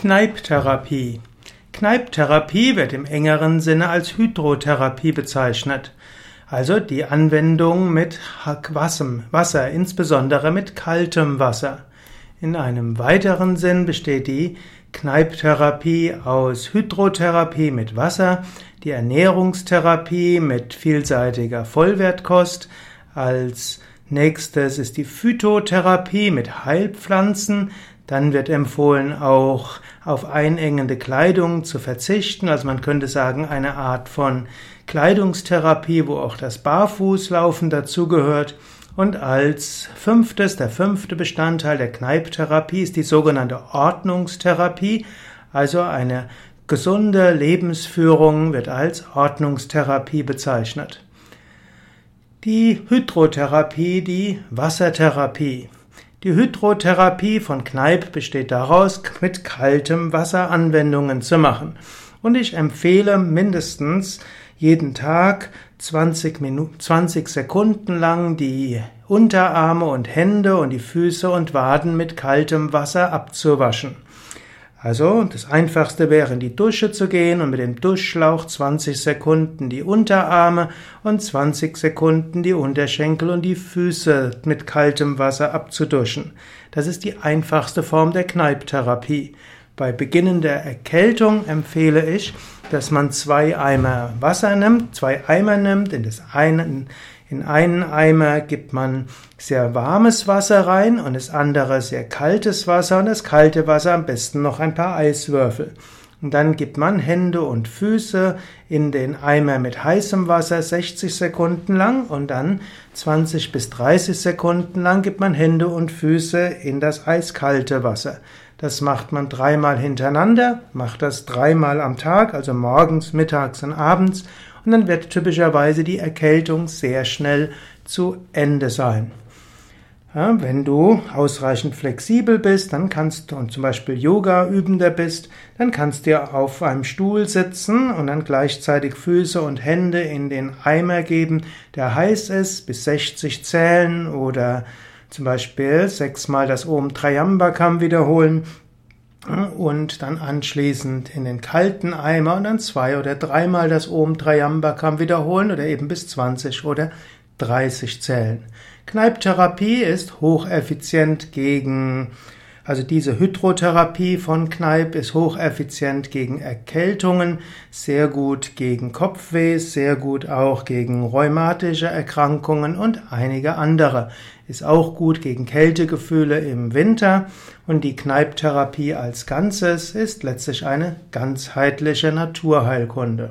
Kneipptherapie. Kneipptherapie wird im engeren Sinne als Hydrotherapie bezeichnet. Also die Anwendung mit Wasser, insbesondere mit kaltem Wasser. In einem weiteren Sinn besteht die Kneipptherapie aus Hydrotherapie mit Wasser, die Ernährungstherapie mit vielseitiger Vollwertkost, als nächstes ist die Phytotherapie mit Heilpflanzen, dann wird empfohlen, auch auf einengende Kleidung zu verzichten. Also man könnte sagen, eine Art von Kleidungstherapie, wo auch das Barfußlaufen dazugehört. Und als fünftes, der fünfte Bestandteil der Kneipptherapie ist die sogenannte Ordnungstherapie. Also eine gesunde Lebensführung wird als Ordnungstherapie bezeichnet. Die Hydrotherapie, die Wassertherapie. Die Hydrotherapie von Kneipp besteht daraus, mit kaltem Wasser Anwendungen zu machen. Und ich empfehle mindestens jeden Tag 20 Minuten, 20 Sekunden lang die Unterarme und Hände und die Füße und Waden mit kaltem Wasser abzuwaschen. Also, das einfachste wäre in die Dusche zu gehen und mit dem Duschschlauch 20 Sekunden die Unterarme und 20 Sekunden die Unterschenkel und die Füße mit kaltem Wasser abzuduschen. Das ist die einfachste Form der Kneipptherapie. Bei beginnender Erkältung empfehle ich, dass man zwei Eimer Wasser nimmt, zwei Eimer nimmt, in das einen in einen Eimer gibt man sehr warmes Wasser rein und das andere sehr kaltes Wasser und das kalte Wasser am besten noch ein paar Eiswürfel. Und dann gibt man Hände und Füße in den Eimer mit heißem Wasser 60 Sekunden lang und dann 20 bis 30 Sekunden lang gibt man Hände und Füße in das eiskalte Wasser. Das macht man dreimal hintereinander, macht das dreimal am Tag, also morgens, mittags und abends und dann wird typischerweise die Erkältung sehr schnell zu Ende sein. Ja, wenn du ausreichend flexibel bist, dann kannst du und zum Beispiel Yoga-Übender bist, dann kannst du auf einem Stuhl sitzen und dann gleichzeitig Füße und Hände in den Eimer geben, der heiß ist, bis 60 zählen oder zum Beispiel sechsmal das Om Trayambakam wiederholen und dann anschließend in den kalten Eimer und dann zwei oder dreimal das Om Trayambakam wiederholen oder eben bis 20 oder 30 zählen. Kneipptherapie ist hocheffizient gegen also diese Hydrotherapie von Kneipp ist hocheffizient gegen Erkältungen, sehr gut gegen Kopfweh, sehr gut auch gegen rheumatische Erkrankungen und einige andere. Ist auch gut gegen Kältegefühle im Winter und die Kneipptherapie als Ganzes ist letztlich eine ganzheitliche Naturheilkunde.